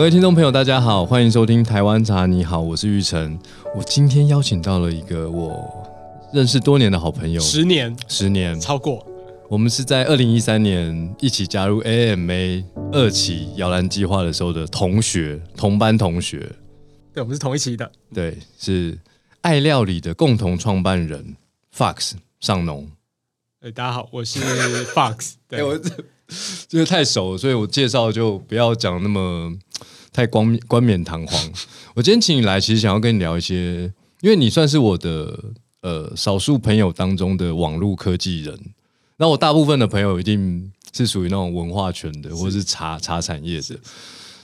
各位听众朋友，大家好，欢迎收听台湾茶。你好，我是玉成。我今天邀请到了一个我认识多年的好朋友，十年十年超过。我们是在二零一三年一起加入 AMA 二期摇篮计划的时候的同学，同班同学。对，我们是同一期的。对，是爱料理的共同创办人 Fox 上农。哎，大家好，我是 Fox。对，我这因 为太熟，所以我介绍就不要讲那么 太光冠冕堂皇。我今天请你来，其实想要跟你聊一些，因为你算是我的呃少数朋友当中的网络科技人。那我大部分的朋友一定是属于那种文化圈的，或者是茶茶产业的。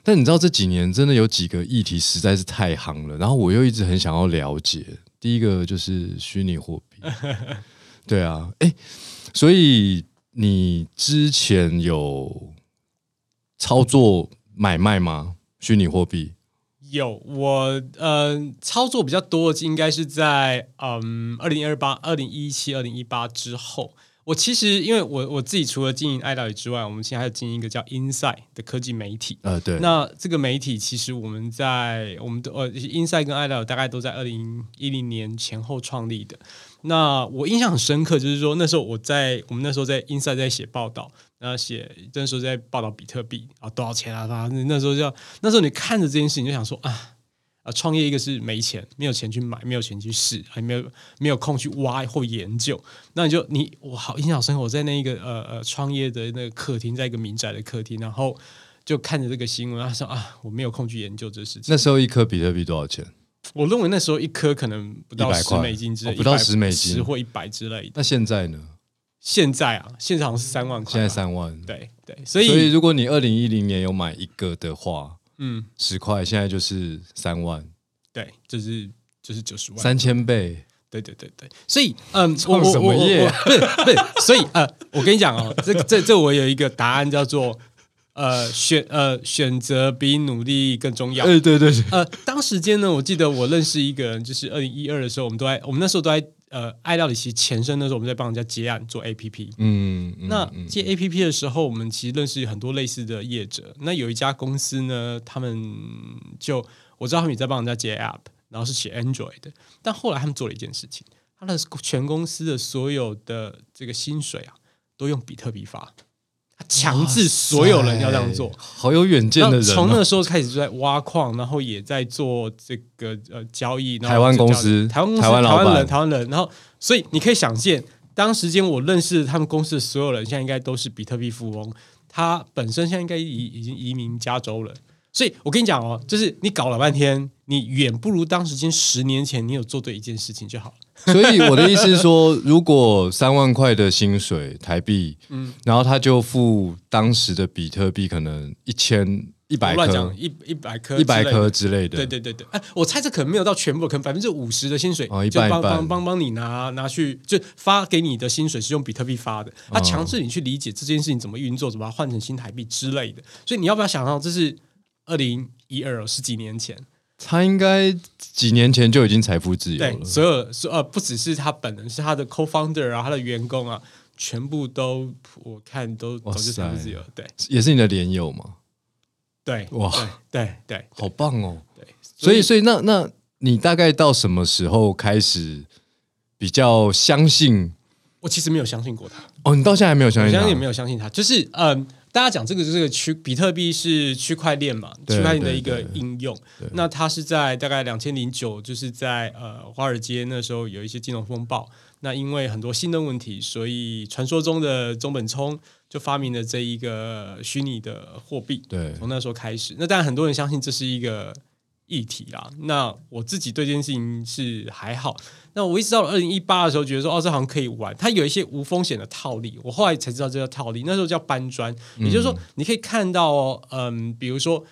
但你知道这几年真的有几个议题实在是太夯了，然后我又一直很想要了解。第一个就是虚拟货币，对啊，哎，所以你之前有操作买卖吗？虚拟货币有，我呃操作比较多，应该是在嗯二零二八、二零一七、二零一八之后。我其实，因为我我自己除了经营爱道理之外，我们现在还有经营一个叫 Inside 的科技媒体。呃，对。那这个媒体其实我们在我们的呃 Inside 跟爱道大概都在二零一零年前后创立的。那我印象很深刻，就是说那时候我在我们那时候在 Inside 在写报道，那写那时候在报道比特币啊多少钱啊，反正那时候就那时候你看着这件事情就想说啊。啊，创业一个是没钱，没有钱去买，没有钱去试，还没有没有空去挖或研究。那你就你我好印象深刻，我在那一个呃呃创业的那个客厅，在一个民宅的客厅，然后就看着这个新闻，他说啊，我没有空去研究这事情。那时候一颗比特币多少钱？我认为那时候一颗可能不到十美金之类，不到十美金，十或一百之类的。那现在呢？现在啊，现在好像是三万块。现在三万，对对，所以所以如果你二零一零年有买一个的话，嗯，十块，现在就是三万。对，就是就是九十万，三千倍。对对对对，所以嗯，创什么业？不是不是，所以呃，我跟你讲哦，这这这我有一个答案，叫做呃选呃选择比努力更重要。对对对。呃，当时间呢，我记得我认识一个人，就是二零一二的时候，我们都在我们那时候都在呃爱料理其实前身的时候，我们在帮人家接案做 A P P。嗯。那接 A P P 的时候，我们其实认识很多类似的业者。那有一家公司呢，他们就。我知道他们也在帮人家接 App，然后是写 Android 的，但后来他们做了一件事情，他的全公司的所有的这个薪水啊，都用比特币发，他强制所有人要这样做，好有远见的人。从那个时候开始就在挖矿，然后也在做这个呃交易。台湾公司，台湾公司，台湾人，台湾人。然后，所以你可以想见，当时间我认识他们公司的所有人，现在应该都是比特币富翁。他本身现在应该已已经移民加州了。所以我跟你讲哦，就是你搞了半天，你远不如当时间十年前你有做对一件事情就好了。所以我的意思是说，如果三万块的薪水台币，嗯，然后他就付当时的比特币，可能一千一百颗，一一百颗，一百颗之类的。对对对对，哎，我猜这可能没有到全部，可能百分之五十的薪水，哦，一半帮帮帮帮你拿拿去，就发给你的薪水是用比特币发的，他强制你去理解这件事情怎么运作，怎么换成新台币之类的。所以你要不要想到这是？二零一二十几年前，他应该几年前就已经财富自由了。所有所呃，不只是他本人，是他的 co-founder 啊，他的员工啊，全部都我看都早就财富自由。对，也是你的连友吗？对，哇，对对，好棒哦。对，所以所以那那你大概到什么时候开始比较相信？我其实没有相信过他。哦，你到现在还没有相信？我相信没有相信他，就是嗯。大家讲这个就是个区比特币是区块链嘛？区块链的一个应用。那它是在大概两千零九，就是在呃华尔街那时候有一些金融风暴。那因为很多新的问题，所以传说中的中本聪就发明了这一个虚拟的货币。对，从那时候开始。那当然很多人相信这是一个议题啦。那我自己对这件事情是还好。那我一直到了二零一八的时候，觉得说哦，这好像可以玩。它有一些无风险的套利，我后来才知道这叫套利。那时候叫搬砖，也就是说，你可以看到，嗯，比如说。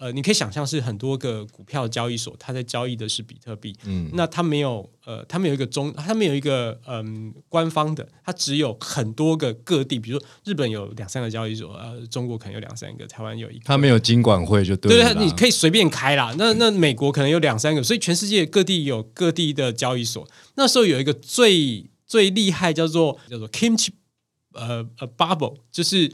呃，你可以想象是很多个股票交易所，它在交易的是比特币。嗯，那它没有，呃，它没有一个中，它没有一个嗯官方的，它只有很多个各地，比如说日本有两三个交易所，呃，中国可能有两三个，台湾有一个。它没有金管会就对对，你可以随便开啦。那那美国可能有两三个，所以全世界各地有各地的交易所。那时候有一个最最厉害叫做叫做 Kimchi，呃呃 Bubble，就是。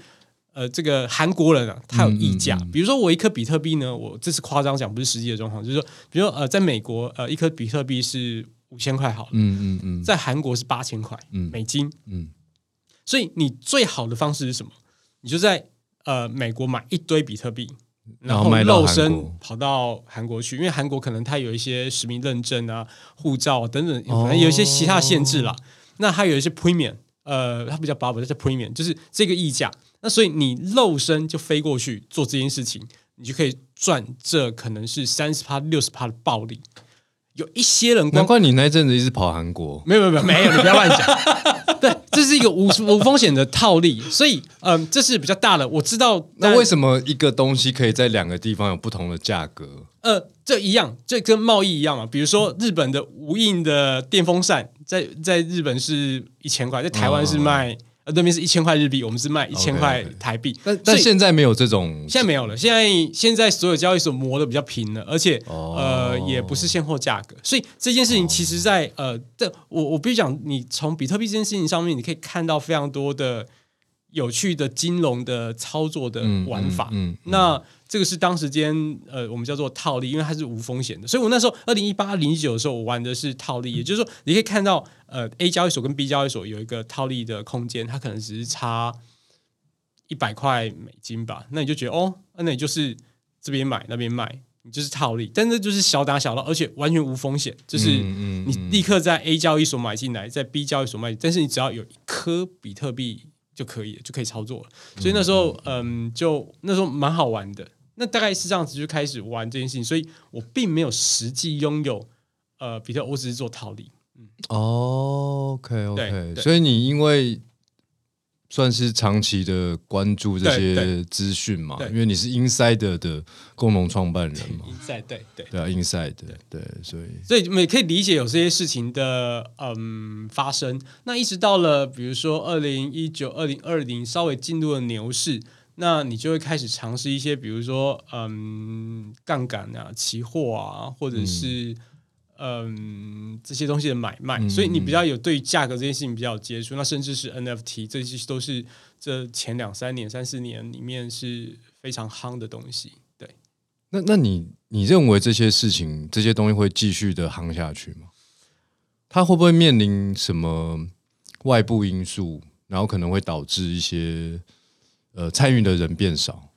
呃，这个韩国人啊，他有溢价。嗯嗯嗯比如说，我一颗比特币呢，我这是夸张讲，不是实际的状况，就是说，比如说呃，在美国，呃，一颗比特币是五千块好了，嗯嗯嗯在韩国是八千块嗯美金。嗯，所以你最好的方式是什么？你就在呃美国买一堆比特币，然后肉身跑到韩国去，因为韩国可能它有一些实名认证啊、护照啊等等，哦反正有一些其他限制啦。那它有一些 premium，呃，它不叫 bubble，它叫 premium，就是这个溢价。那所以你肉身就飞过去做这件事情，你就可以赚这可能是三十趴、六十趴的暴利。有一些人难光怪你那阵子一直跑韩国。没有没有没有没有，你不要乱讲。对，这是一个无无风险的套利，所以嗯，这是比较大的。我知道，那为？什么一个东西可以在两个地方有不同的价格？呃，这一样，这跟贸易一样嘛。比如说，日本的无印的电风扇，在在日本是一千块，在台湾是卖、呃那边是一千块日币，我们是卖一千块台币。但但现在没有这种现在没有了，现在现在所有交易所磨的比较平了，而且、哦呃也不是现货价格，所以这件事情其实在，呃，这我我必须讲，你从比特币这件事情上面，你可以看到非常多的有趣的金融的操作的嗯玩法。嗯嗯那这个是当时间呃我们叫做套利，因为它是无风险的，所以我那时候二零一八、零一九的时候，我玩的是套利，也就是说你可以看到呃 A 交易所跟 B 交易所有一个套利的空间，它可能只是差一百块美金吧，那你就觉得哦，那你就是这边买那边卖，你就是套利，但是就是小打小闹，而且完全无风险，就是你立刻在 A 交易所买进来，在 B 交易所卖，但是你只要有一颗比特币就可以，就可以操作了。所以那时候，嗯，就那时候蛮好玩的。那大概是这样子就开始玩这件事情，所以我并没有实际拥有呃比特，我只是做套利。哦，OK OK，所以你因为算是长期的关注这些资讯嘛，因为你是 Inside 的共同创办人嘛，在 对对，对啊，Inside 对，所以。所以我们也可以理解有这些事情的嗯发生。那一直到了比如说二零一九、二零二零稍微进入了牛市，那你就会开始尝试一些，比如说嗯杠杆啊、期货啊，或者是嗯这些东西的买卖。嗯所以你比较有对价格这件事情比较有接触。那甚至是 NFT，这些都是这前两三年、三四年里面是非常夯的东西。对。那那你你认为这些事情这些东西会继续的夯下去吗？它会不会面临什么外部因素，然后可能会导致一些呃参与的人变少？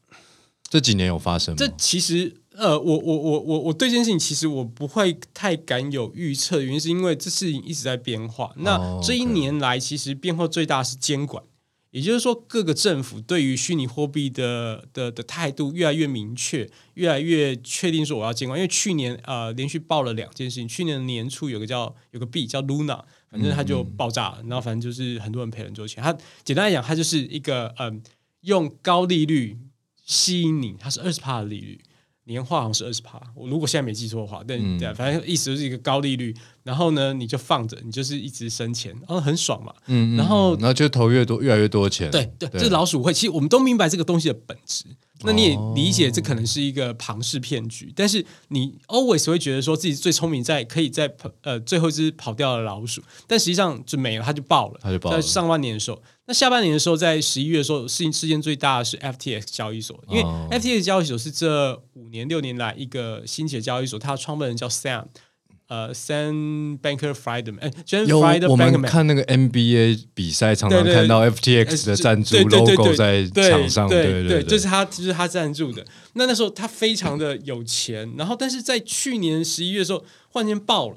这几年有发生吗？这其实呃，我我我我我对这件事情其实我不会太敢有预测，原因是因为这事情一直在变化。那哦这一年来，其实变化最大是监管，也就是说，各个政府对于虚拟货币的的的态度越来越明确，越来越确定说我要监管。因为去年呃连续爆了两件事情，去年年初有个叫有个币叫 Luna，反正它就爆炸了，然后反正就是很多人赔很多钱。它简单来讲，它就是一个嗯、用高利率吸引你，它是二十帕的利率。年化好像是二十趴，我如果现在没记错的话，但、嗯对啊，反正意思就是一个高利率，然后呢，你就放着，你就是一直生钱，然后很爽嘛。嗯，嗯然后嗯然后就投越多越来越多钱，对对，这是老鼠会，其实我们都明白这个东西的本质。那你也哦理解这可能是一个庞氏骗局，但是你 always 会觉得说自己最聪明，在可以在跑呃最后一只跑掉的老鼠，但实际上就没了，它就爆了。它就爆了在上半年的时候，那下半年的时候，在十一月的时候，事情事件最大的是 FTX 交易所，因为哦 FTX 交易所是这五年六年来一个新起的交易所，它的创办人叫 Sam，呃，Sam Banker Friedman，哎，James 有 Friedman 我们。看那个 NBA 比赛，常常看到 FTX 的赞助 logo 在对场上，对对对，就是他，就是他赞助的。那那时候他非常的有钱，然后但是在去年十一月的时候，忽然间爆了。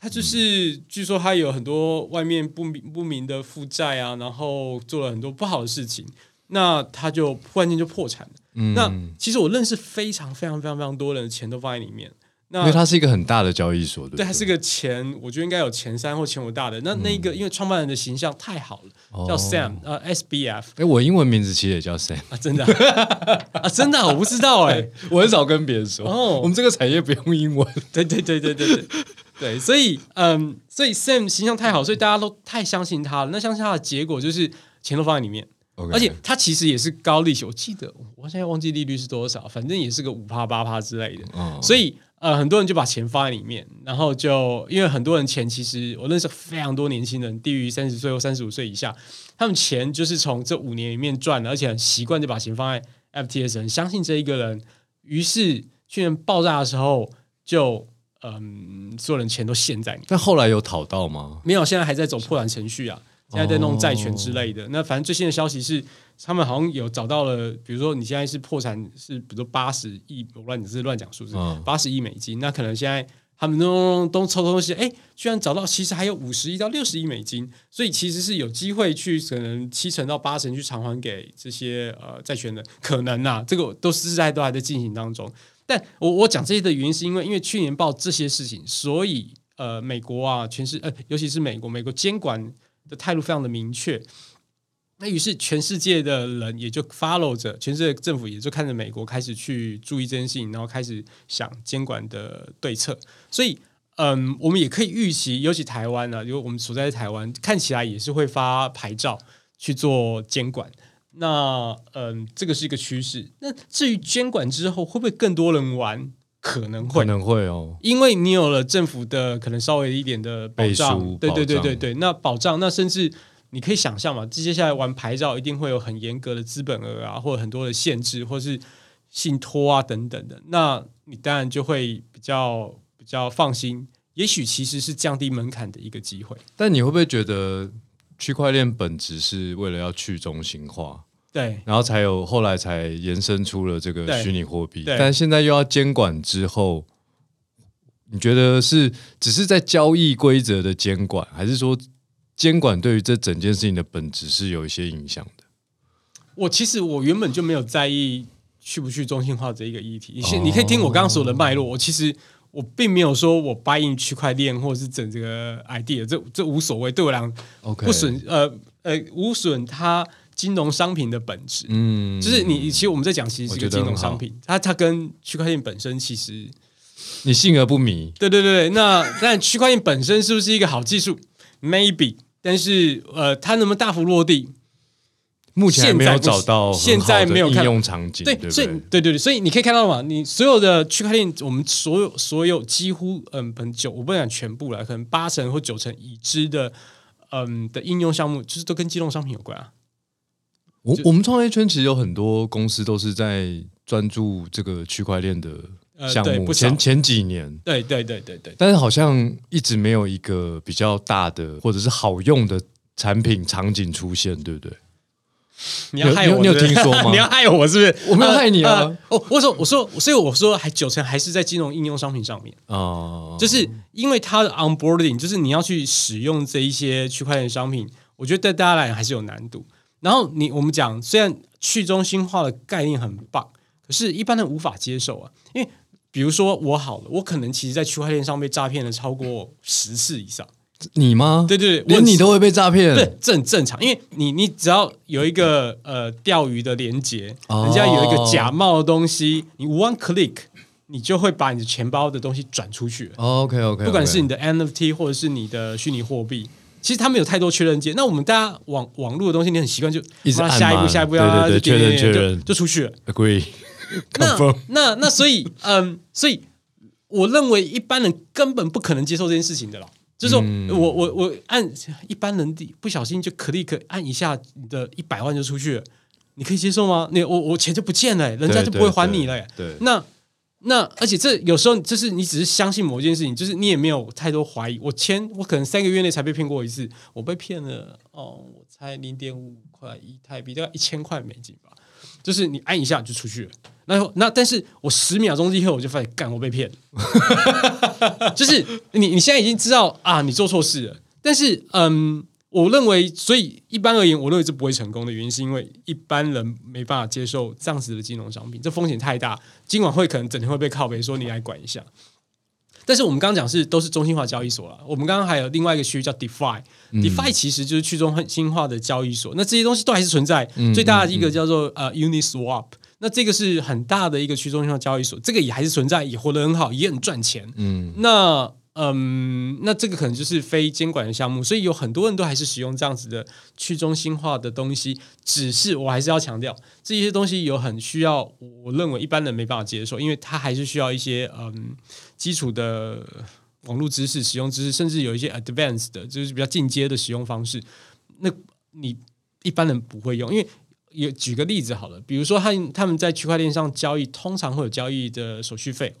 他就是嗯据说他有很多外面不明不明的负债啊，然后做了很多不好的事情，那他就忽然间就破产了。嗯那其实我认识非常非常非常非常多人的钱都放在里面。那因为它是一个很大的交易所，对对，对，它是个前，我觉得应该有前三或前五大的。那那个因为创办人的形象太好了，叫哦 Sam，呃，SBF 哎，我英文名字其实也叫 Sam，啊，真的啊？啊，真的啊？我不知道哎、我很少跟别人说，哦。我们这个产业不用英文，对对对对对对。对，所以嗯，所以 Sam 形象太好，所以大家都太相信他了。那相信他的结果就是钱都放在里面。而且他其实也是高利息，我记得我现在忘记利率是多少，反正也是个五趴八趴之类的。哦。所以呃，很多人就把钱放在里面，然后就因为很多人钱其实我认识非常多年轻人，低于三十岁或三十五岁以下，他们钱就是从这五年里面赚的，而且很习惯就把钱放在 FTS，很相信这一个人，于是去年爆炸的时候就嗯，所有人钱都陷在你。但后来有讨到吗？没有，现在还在走破产程序啊，现在在弄债权之类的。那反正最新的消息是。他们好像有找到了，比如说你现在是破产，是比如说八十亿，我乱只是乱讲数字，八十亿美金，那可能现在他们都都抽东西，哎，居然找到其实还有五十亿到六十亿美金，所以其实是有机会去可能七成到八成去偿还给这些呃债权人，可能呐，这个都是在都还在进行当中。但我我讲这些的原因是因为因为去年报这些事情，所以呃美国啊，全是呃尤其是美国，美国监管的态度非常的明确。那于是全世界的人也就 follow 着，全世界政府也就看着美国开始去注意这件事情，然后开始想监管的对策。所以，嗯，我们也可以预期，尤其台湾呢，因为我们所在的台湾，看起来也是会发牌照去做监管。那，嗯，这个是一个趋势。那至于监管之后会不会更多人玩，可能会，可能会哦，因为你有了政府的可能稍微一点的保障，对对对对对，那保障，那甚至。你可以想象嘛，接下来玩牌照一定会有很严格的资本额啊，或者很多的限制，或是信托啊等等的。那你当然就会比较比较放心，也许其实是降低门槛的一个机会。但你会不会觉得区块链本质是为了要去中心化？对，然后才有后来才延伸出了这个虚拟货币。但现在又要监管之后，你觉得是只是在交易规则的监管，还是说？监管对于这整件事情的本质是有一些影响的。我其实我原本就没有在意去不去中心化这一个议题。你先你可以听我刚刚说的脉络。我其实我并没有说我 buy in 区块链或者是整这个 idea，这这无所谓，对我来讲不损呃呃无损它金融商品的本质。嗯，就是你其实我们在讲其实是一个金融商品，它它跟区块链本身其实你信而不迷。对对对，那 但区块链本身是不是一个好技术？Maybe。但是，呃，它能不能大幅落地？目前没有找到现在没有应用场景。对，所以对对对，所以你可以看到嘛，你所有的区块链，我们所有所有几乎嗯，很九，我不讲全部了，可能八成或九成已知的嗯的应用项目，就是都跟金融商品有关啊。我我们创业圈其实有很多公司都是在专注这个区块链的。项目前前几年，对对对对对，但是好像一直没有一个比较大的或者是好用的产品场景出现，对不对？你要害我，你有听说吗？你要害我是不是？我没有害你啊！哦，我说我说，所以我说还九成还是在金融应用商品上面哦，就是因为它的 onboarding，就是你要去使用这一些区块链商品，我觉得对大家来讲还是有难度。然后你我们讲，虽然去中心化的概念很棒，可是一般人无法接受啊，因为。比如说我好了，我可能其实，在区块链上被诈骗了超过十次以上。你吗？对对对，连你都会被诈骗？对，这很正常，因为你你只要有一个呃钓鱼的连接，人家有一个假冒的东西，你 one click，你就会把你的钱包的东西转出去。OK OK，不管是你的 NFT 或者是你的虚拟货币，其实他们有太多确认键。那我们大家网网络的东西，你很习惯就一直下一步下一步要确认确认就出去了。Agree。那那那所以 嗯，所以我认为一般人根本不可能接受这件事情的了。就是说我我我按一般人的不小心就 click 按一下，你的一百万就出去了，你可以接受吗？你我我钱就不见了，人家就不会还你了。对，那那而且这有时候就是你只是相信某一件事情，就是你也没有太多怀疑。我签我可能三个月内才被骗过一次，我被骗了哦，我猜零点五块一泰币，大概一千块美金吧。就是你按一下就出去了。那那，但是我十秒钟之后我就发现，干我被骗了。就是你你现在已经知道啊，你做错事了。但是嗯，我认为，所以一般而言，我认为这不会成功的原因，是因为一般人没办法接受这样子的金融商品，这风险太大。今晚会可能整天会被靠背说你来管一下。但是我们刚刚讲是都是中心化交易所了。我们刚刚还有另外一个区域叫 DeFi，DeFi 其实就是去中心化的交易所。那这些东西都还是存在。最大的一个叫做呃 Uniswap。那这个是很大的一个去中心化交易所，这个也还是存在，也活得很好，也很赚钱。嗯，那嗯，那这个可能就是非监管的项目，所以有很多人都还是使用这样子的去中心化的东西。只是我还是要强调，这些东西有很需要，我认为一般人没办法接受，因为它还是需要一些嗯基础的网络知识、使用知识，甚至有一些 advanced 的，就是比较进阶的使用方式。那你一般人不会用，因为。有举个例子好了，比如说他他们在区块链上交易，通常会有交易的手续费，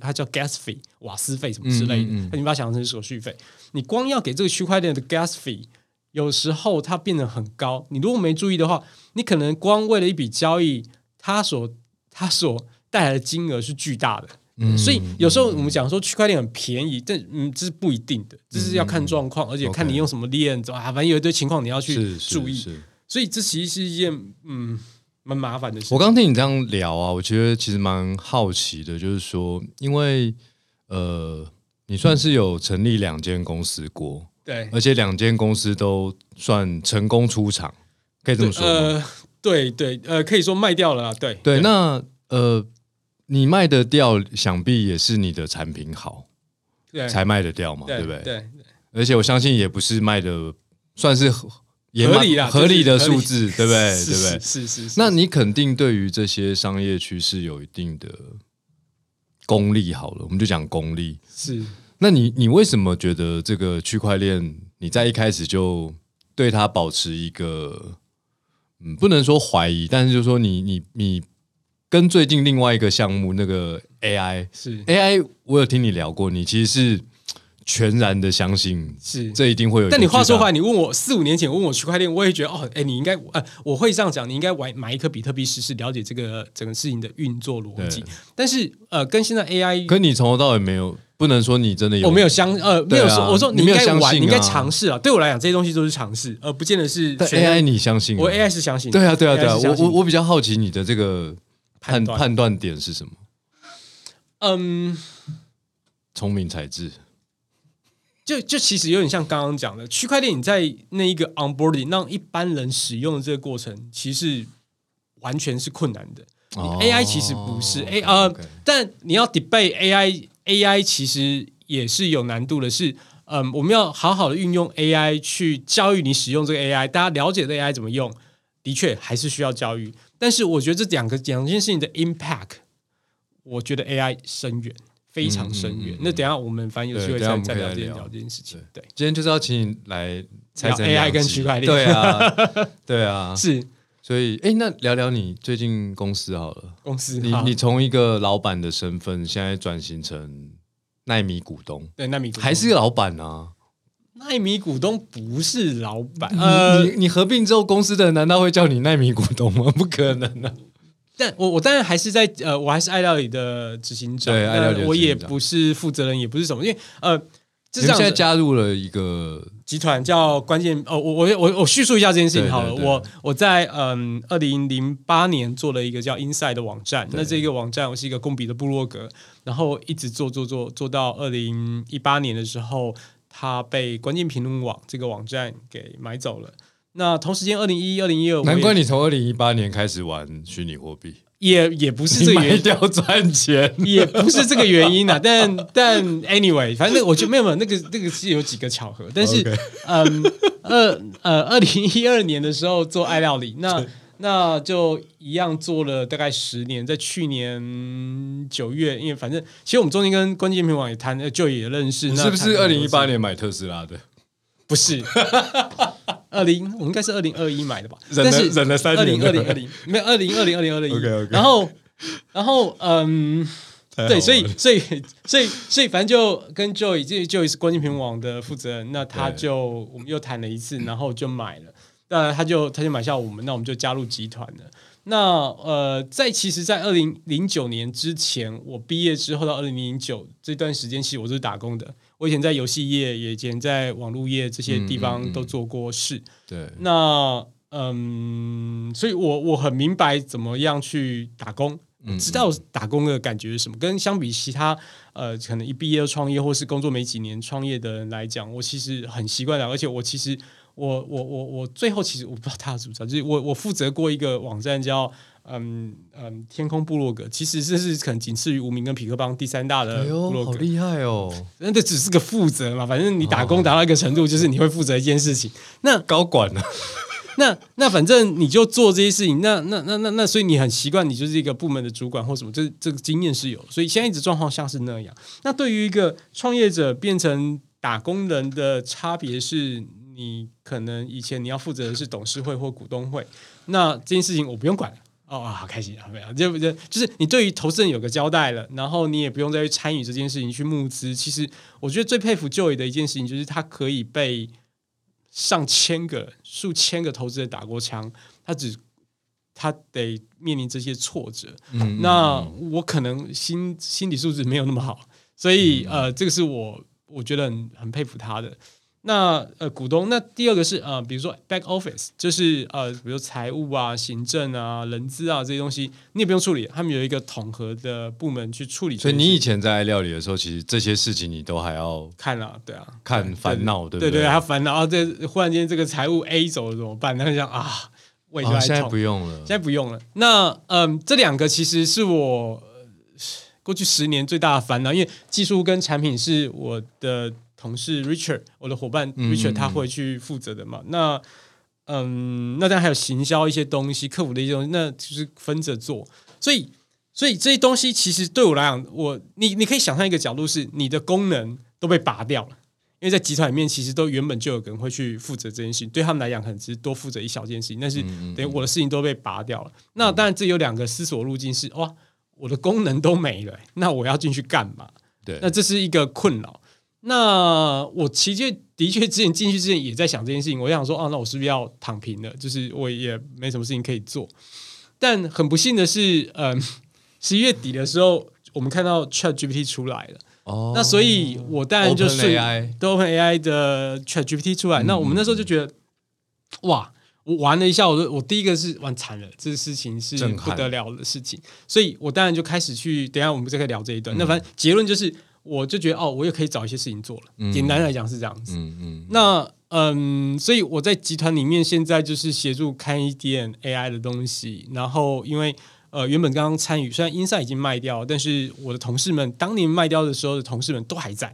它叫 gas fee 瓦斯费什么之类的，你把它想成手续费。你光要给这个区块链的 gas fee，有时候它变得很高。你如果没注意的话，你可能光为了一笔交易，它所它所带来的金额是巨大的。嗯所以有时候我们讲说区块链很便宜，但嗯这是不一定的，这是要看状况，而且看你用什么链，啊，反正有一堆情况你要去注意。所以这其实是一件嗯蛮麻烦的事。我刚听你这样聊啊，我觉得其实蛮好奇的，就是说，因为呃，你算是有成立两间公司过，对，而且两间公司都算成功出场，可以这么说呃，对对，呃，可以说卖掉了，对对。那呃，你卖得掉，想必也是你的产品好，对，才卖得掉嘛，对不对？对。而且我相信也不是卖的，算是。合理啦，合理的数字，对不对？对不对？是是是。那你肯定对于这些商业趋势有一定的功力。好了，我们就讲功力。是。那你你为什么觉得这个区块链你在一开始就对它保持一个嗯，不能说怀疑，但是就说你你你跟最近另外一个项目那个 AI 是 AI，我有听你聊过，你其实是。全然的相信是，这一定会有。但你话说回来，你问我四五年前问我区块链，我也觉得哦，哎，你应该呃，我会这样讲，你应该买买一颗比特币试试，了解这个整个事情的运作逻辑。但是呃，跟现在 AI，可你从头到尾没有，不能说你真的有，我没有相呃，没有说，我说你应该玩，你应该尝试啊。对我来讲，这些东西都是尝试，而不见得是 AI。你相信？我 AI 是相信。对啊，对啊，对啊。我我我比较好奇你的这个判判断点是什么？嗯，聪明才智。就就其实有点像刚刚讲的区块链，你在那一个 onboarding 让一般人使用的这个过程，其实完全是困难的。AI 其实不是 A 呃，但你要 debate AI，AI 其实也是有难度的。是嗯，我们要好好的运用 AI 去教育你使用这个 AI，大家了解这 AI 怎么用，的确还是需要教育。但是我觉得这两个两件事情的 impact，我觉得 AI 深远。非常深远。那等下我们反正有机会再再聊这聊这件事情。对，今天就是要请你来聊 AI 跟区块链。对啊，对啊，是。所以，哎，那聊聊你最近公司好了。公司，你你从一个老板的身份，现在转型成奈米股东。对，奈米还是老板啊？奈米股东不是老板。呃，你合并之后，公司的人难道会叫你奈米股东吗？不可能啊！但我我当然还是在呃，我还是爱料理的执行长，对，爱料理我也不是负责人，也不是什么，因为呃，你现在加入了一个集团，叫关键哦，我我我我叙述一下这件事情好了，我我在嗯二零零八年做了一个叫 Inside 的网站，那这个网站我是一个工笔的部落格，然后一直做做做做到二零一八年的时候，它被关键评论网这个网站给买走了。那同时间，二零一一、二零一二，难怪你从二零一八年开始玩虚拟货币，也也不是这个原因，要赚钱，也不是这个原因啊。但但 anyway，反正我觉得没有没有那个那个是有几个巧合，但是嗯二呃二零一二年的时候做爱料理，那那就一样做了大概十年，在去年九月，因为反正其实我们中间跟关键平网也谈，就也认识，是不是二零一八年买特斯拉的？不是。二零，我应该是二零二一买的吧？忍了忍了三年。二零二零二零，没有二零二零二零二零。OK OK。然后，然后，嗯，对，所以，所以，所以，所以，反正就跟 Joy，这 Joy 是关键屏网的负责人，那他就我们又谈了一次，然后就买了。那他就他就买下我们，那我们就加入集团了。那呃，在其实，在二零零九年之前，我毕业之后到二零零九这段时间，其实我是打工的。我以前在游戏业，也以前在网络业这些地方都做过事。对，那嗯，所以我我很明白怎么样去打工，知道打工的感觉是什么。跟相比其他呃，可能一毕业就创业，或是工作没几年创业的人来讲，我其实很习惯了。而且我其实我我我我最后其实我不知道大家知不知道，就是我我负责过一个网站叫嗯嗯天空部落格，其实这是可能仅次于无名跟匹克邦第三大的哎呦，部落格。好厉害哦！那这只是个负责嘛，反正你打工达到一个程度，就是你会负责一件事情。那高管啊呢？那那反正你就做这些事情，那那那那那，所以你很习惯，你就是一个部门的主管或什么，这这个经验是有，所以现在一直状况像是那样。那对于一个创业者变成打工人的差别是，你可能以前你要负责的是董事会或股东会，那这件事情我不用管了。哦啊，好开心啊！没有，就就就是你对于投资人有个交代了，然后你也不用再去参与这件事情去募资。其实我觉得最佩服 Joy 的一件事情，就是他可以被上千个、数千个投资人打过枪，他只他得面临这些挫折。嗯那我可能心心理素质没有那么好，所以呃，这个是我我觉得很很佩服他的。那呃，股东，那第二个是呃，比如说 back office，就是呃，比如财务啊、行政啊、人资啊这些东西，你也不用处理，他们有一个统合的部门去处理所以。你以前在料理的时候，其实这些事情你都还要看啊，对啊，看烦恼，对不对对对，他烦恼啊，这忽然间这个财务 A 走了怎么办？他就想啊，胃就哦现在。不用了现。在不用了。那嗯，这两个其实是我呃过去十年最大的烦恼，因为技术跟产品是我的同事 Richard，我的伙伴嗯 Richard 他会去负责的嘛。那嗯，那当然还有行销一些东西，客服的一些东西，那就是分着做。所以，所以这些东西其实对我来讲，我你你可以想象一个角度是，你的功能都被拔掉了。因为在集团里面，其实都原本就有人会去负责这件事情，对他们来讲，可能只是多负责一小件事情，但是嗯等于我的事情都被拔掉了。那当然，这有两个思索路径是：哇，我的功能都没了，那我要进去干嘛？对那这是一个困扰。那我其实的确之前进去之前也在想这件事情，我想说，哦，那我是不是要躺平了？就是我也没什么事情可以做。但很不幸的是，嗯、十一月底的时候，我们看到 Chat GPT 出来了。哦那所以我当然就是 OpenAI 都 Open AI 的 Chat GPT 出来，那我们那时候就觉得，哇，我玩了一下，我就我第一个是玩惨了，这个事情是不得了的事情，所以我当然就开始去，等一下我们再可以聊这一段。那反正结论就是，我就觉得哦，我也可以找一些事情做了。简单来讲是这样子。嗯嗯，那嗯，所以我在集团里面现在就是协助看一点 AI 的东西，然后因为呃原本刚刚参与，虽然 Insight 已经卖掉，但是我的同事们当年卖掉的时候的同事们都还在。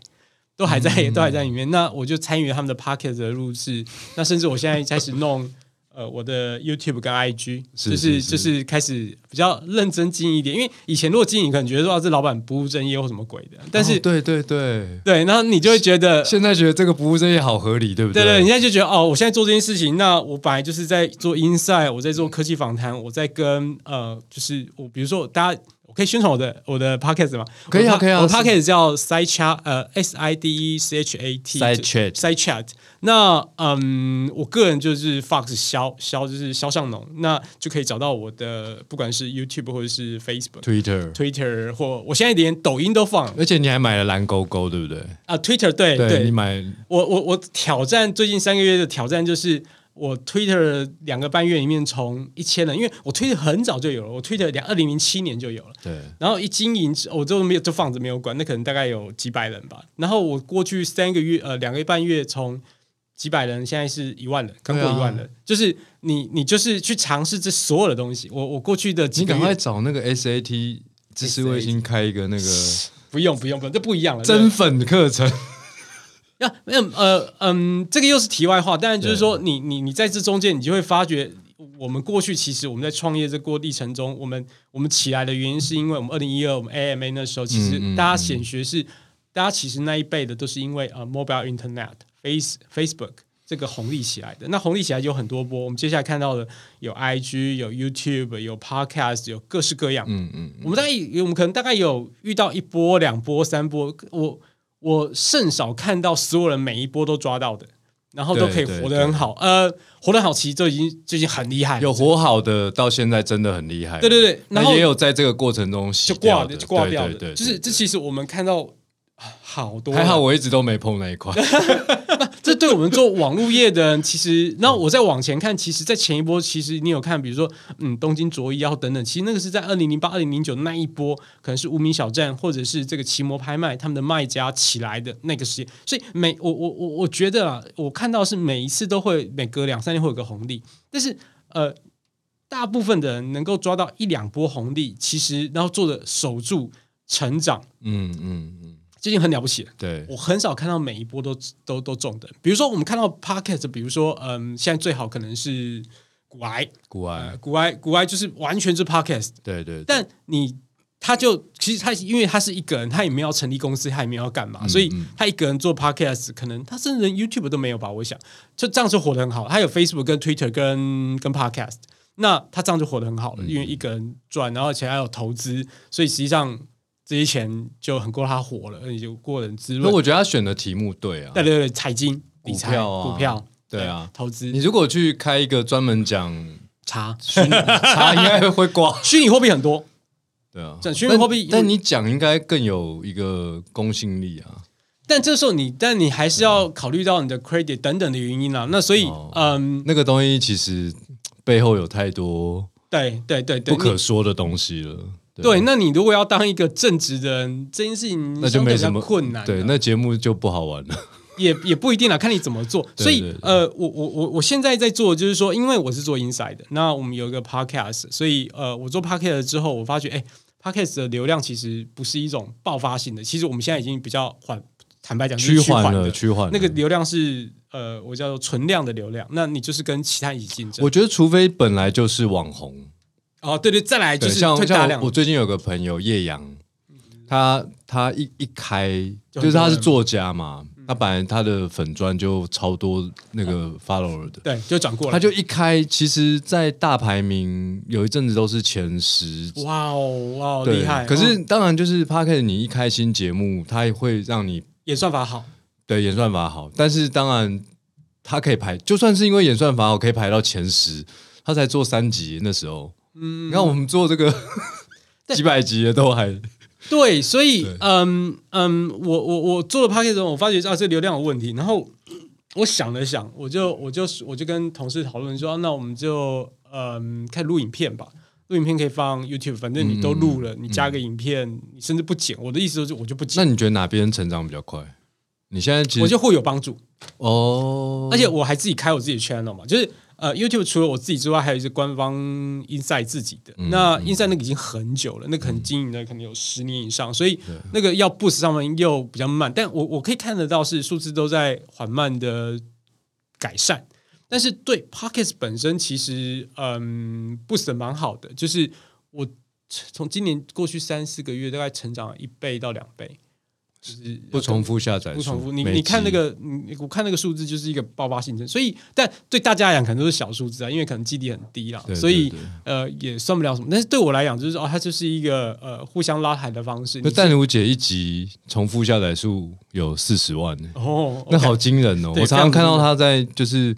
都还在，都还在里面。那我就参与他们的 Pocket 的录制。那甚至我现在开始弄呃我的 YouTube 跟 IG，是就是就是开始比较认真经营一点。因为以前如果经营，可能觉得说、啊、这老板不务正业或什么鬼的，但是、哦对对对，对，然后你就会觉得现在觉得这个不务正业好合理，对不对？对对，你现在就觉得哦，我现在做这件事情，那我本来就是在做 inside，我在做科技访谈，我在跟呃，就是我比如说大家，我可以宣传我的我的 podcast 吗？可以啊可以啊我 podcast 叫 side chat，呃，S I D E C H A T Side chat side chat。那嗯，我个人就是 Fox 肖肖就是肖尚农，那就可以找到我的，不管是 YouTube 或者是 Facebook、Twitter，Twitter 或我现在连抖音都放。而且你还买了蓝勾勾，对不对？啊，Twitter 对对。你买我我我挑战最近三个月的挑战就是我 Twitter 两个半月里面从一千人，因为我 Twitter 很早就有了，我 Twitter 两二零零七年就有了，对。然后一经营我就没有就放着没有管，那可能大概有几百人吧。然后我过去三个月呃两个半月从几百人，现在是一万人，刚过一万人，就是你你就是去尝试这所有的东西。我我过去的几你赶快找那个 SAT 知识卫星开一个那个 不用不用不用，这不一样了，增粉课程，那没有呃嗯，这个又是题外话。但是就是说，你你你在这中间，你就会发觉，我们过去其实我们在创业这过历程中，我们我们起来的原因是因为我们二零一二我们 AMA 那时候，其实大家显学是，大家其实那一辈的都是因为呃 mobile internet face Facebook 这个红利起来的。那红利起来有很多波，我们接下来看到的有 IG 有 YouTube 有 Podcast 有各式各样。嗯嗯，我们大概有我们可能大概有遇到一波、两波、三波，我我甚少看到所有人每一波都抓到的，然后都可以活得很好。呃，活得好，其实就已经就已经很厉害了。有活好的到现在真的很厉害，对对对，然后那也有在这个过程中就挂就挂掉的，对就是这其实我们看到啊好多，还好，我一直都没碰那一块，这对我们做网络业的人，其实，那我再往前看，其实，在前一波，其实你有看，比如说，嗯，东京卓一啊等等，其实那个是在二零零八、二零零九那一波，可能是无名小站或者是这个奇摩拍卖他们的卖家起来的那个时间，所以每我我我我觉得啊，我看到是每一次都会每隔两三年会有个红利，但是呃。大部分的人能够抓到一两波红利，其实然后做的守住成长，嗯嗯，这已经很了不起。了。对，我很少看到每一波都都都中的，比如说我们看到 podcast，比如说嗯，现在最好可能是古埃，古呃，古埃古埃就是完全是 podcast，对对，对。但你他就其实他因为他是一个人，他也没有成立公司，他也没有要干嘛，嗯所以他一个人做 podcast，可能他甚至连 YouTube 都没有吧？我想。就这样就活得很好。他有 Facebook 跟 Twitter 跟跟 podcast，那他这样就活得很好了，嗯。因为一个人赚，然后而且还有投资，所以实际上这些钱就很够他活了，而且就过人滋润。那我觉得他选的题目对啊对，对对，财经、理财、股票啊股票，对啊，投资你、如果去开一个专门讲茶、虚拟，他 应该会挂。虚拟货币很多。对啊，讲虚拟货币但但你讲应该更有一个公信力啊。但这时候你，但你还是要考虑到你的 credit 等等的原因啦。那所以，哦嗯，那个东西其实背后有太多对对对对，不可你说的东西了。对。那你如果要当一个正直的人，这件事情那就相对比较没什么困难啊。对，那节目就不好玩了。也也不一定啦，看你怎么做。所以呃，我我我我现在在做，就是说，因为我是做 inside 的，那我们有一个 podcast，所以呃，我做 podcast 之后，我发觉，哎，podcast 的流量其实不是一种爆发性的，其实我们现在已经比较缓，坦白讲就是趋缓了，趋缓。那个流量是呃，我叫做存量的流量，那你就是跟其他一起竞争。我觉得，除非本来就是网红，哦，对对，再来就对，是像我我最近有个朋友叶阳，他他一一开就就是他是人作家嘛，他本来他的粉砖就超多那个 follower 的，对，就转过来。他就一开，其实，在大排名有一阵子都是前十。哇哦哇哦，对厉害！可是嗯当然就是 p a r k 你一开新节目，它也会让你演算法好，对演算法好，但是当然它可以排，就算是因为演算法好，可以排到前十，他才做三集那时候。嗯，你看我们做这个 几百集的都还对，所以对嗯嗯，我我我做了 p a c k a g e 之后，我发觉啊，这流量有问题，然后我想了想，我就我就我就跟同事讨论说，啊那我们就嗯开始录影片吧。录影片可以放 YouTube，反正你都录了，你加个影片，你甚至不剪。我的意思就是，我就不剪那剪，你觉得哪边成长比较快？你现在其实我就会有帮助。哦，而且我还自己开我自己的 channel 嘛，就是呃，YouTube 除了我自己之外，还有一些官方 Inside 自己的。那 Inside 那个已经很久了，那可能经营了可能有十年以上，所以那个要 boost 上面又比较慢。但我我可以看得到是数字都在缓慢的改善，但是对 Pockets 本身其实嗯 boost 的蛮好的，就是我从今年过去三四个月大概成长了一倍到两倍。就是不重复下载，不重复。你你看那个，你我看那个数字就是一个爆发性增，所以但对大家来讲可能都是小数字啊，因为可能基底很低啦，对所以呃也算不了什么。但是对我来讲，就是哦，它就是一个呃互相拉抬的方式。那淡如姐一集重复下载数有四十万呢、哦，那好惊人哦！我常常看到非常他在就是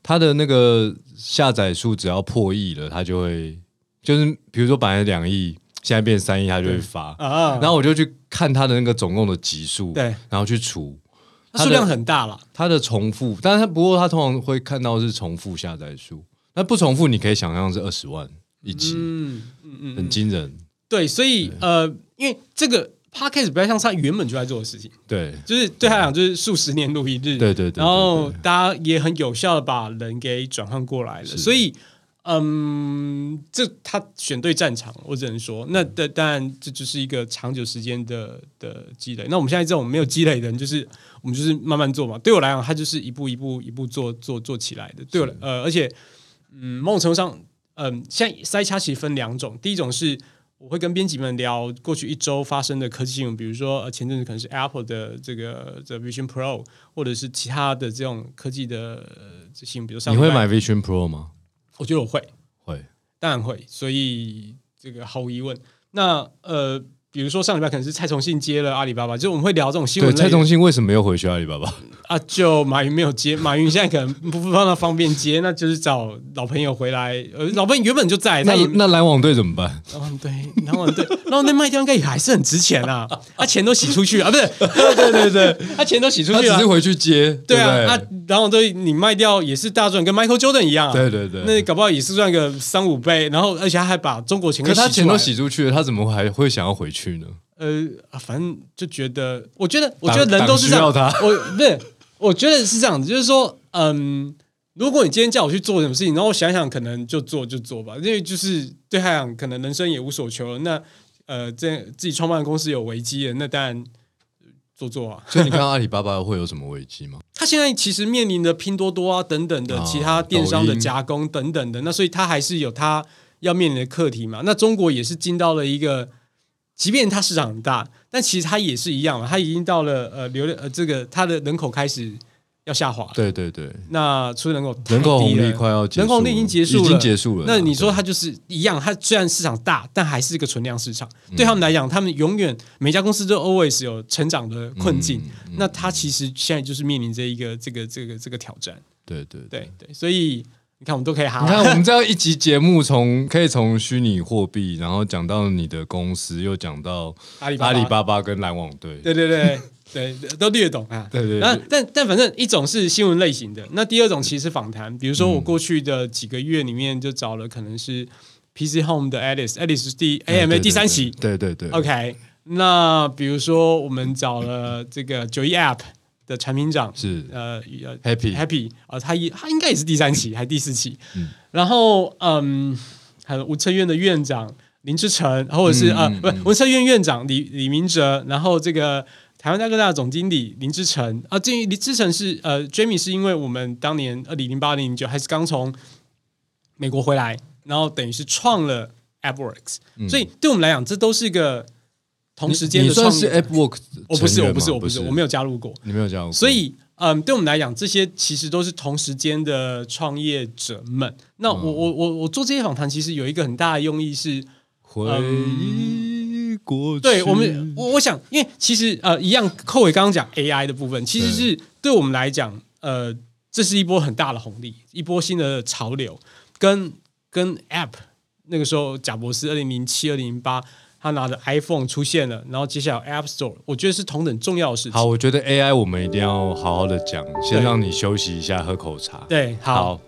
她的那个下载数只要破亿了，她就会就是比如说本来两亿，现在变三亿，他就会发。啊，然后我就去看他的那个总共的集数，对，然后去除。它数量很大了。他的重复，但是他不过他通常会看到是重复下载数，那不重复你可以想象是二十万一集，嗯嗯嗯，很惊人。对，所以呃，因为这个 podcast 比较像是他原本就在做的事情，对。就是对他来讲就是数十年如一日，对对对对然后大家也很有效的把人给转换过来了，所以嗯，这他选对战场，我只能说，那的当然这就是一个长久时间的的积累。那我们现在这种没有积累的人，就是我们就是慢慢做嘛。对我来讲，他就是一步一步一步做做做起来的。对我呃，而且嗯，某种程度上，嗯，现在塞掐其实分两种，第一种是。我会跟编辑们聊过去一周发生的科技新闻，比如说呃前阵子可能是 Apple 的这个这 Vision Pro，或者是其他的这种科技的呃新闻，比如上你会买 Vision Pro 吗？我觉得我会，会，当然会，所以这个毫无疑问。那呃，比如说上礼拜可能是蔡崇信接了阿里巴巴，就我们会聊这种新，闻对。蔡崇信为什么又回去阿里巴巴？啊，就马云没有接，马云现在可能不不那方便接，那就是找老朋友回来。呃，老朋友原本就在，那那篮网队怎么办？篮网队，篮网队，然 后那卖掉应该也还是很值钱啊，他钱都洗出去啊，不是，对 对对，他钱都洗出去了他只是，回去接，对啊，不对啊，然后对你卖掉也是大赚，跟 Michael Jordan 一样啊，对对对那搞不好也是赚个三五倍，然后而且他还把中国钱给可他钱都洗出去了，他怎么还会想要回去呢？呃，啊反正就觉得，我觉得，我觉得人都是这样，我不是，我觉得是这样子，就是说，嗯，如果你今天叫我去做什么事情，然后我想想，可能就做就做吧，因为就是对他讲，可能人生也无所求了。那呃，这自己创办的公司有危机了，那当然做做啊。所以你看阿里巴巴会有什么危机吗？他现在其实面临着拼多多啊等等的哦其他电商的加工等等的，那所以他还是有他要面临的课题嘛。那中国也是进到了一个，即便它市场很大，但其实它也是一样嘛，它已经到了呃流量呃这个它的人口开始要下滑了。对对对，那出人口太人口红低了利快要结束，人口红利已经结束了，已经结束了。那你说它就是一样，它虽然市场大，但还是一个存量市场。嗯对他们来讲，他们永远每家公司都 always 有成长的困境。嗯那它其实现在就是面临着一个这个这个这个挑战。对对对。对对，所以你看，我们都可以哈。你看，我们这样一集节目从可以从虚拟货币，然后讲到你的公司，又讲到阿里巴巴阿里巴巴跟篮网队，对对对对，都略懂啊。对对对那但但反正一种是新闻类型的，那第二种其实是访谈。比如说我过去的几个月里面就找了可能是 PC Home 的 Alice，Alice 是第哎 AMA 第三期。对对对 OK，那比如说我们找了这个九一 App 的产品长，是呃呃 Happy Happy 啊、他也他应该也是第三期还是第四期，嗯。然后嗯，还有文策院的院长林志成，或者是、呃不是文策院院长李李明哲，然后这个台湾大哥大总经理林志成。啊，这林志成是呃 Jamie 是因为我们当年二零零八零九还是刚从美国回来，然后等于是创了 AppWorks，、所以对我们来讲，这都是一个同时间的创算是 AppWork，我不是，我不是，我不是，我没有加入过。你没有加入过，所以，嗯，对我们来讲，这些其实都是同时间的创业者们。那我我我我做这些访谈，其实有一个很大的用意是，回忆过去，对我们，我我想，因为其实呃，一样，寇伟刚刚讲 AI 的部分，其实是对我们来讲，呃，这是一波很大的红利，一波新的潮流，跟跟 App 那个时候，贾博士二零零七、二零零八，他拿着 iPhone 出现了，然后接下来 App Store，我觉得是同等重要的事情。好，我觉得 AI 我们一定要好好的讲，先对让你休息一下，喝口茶。对，好好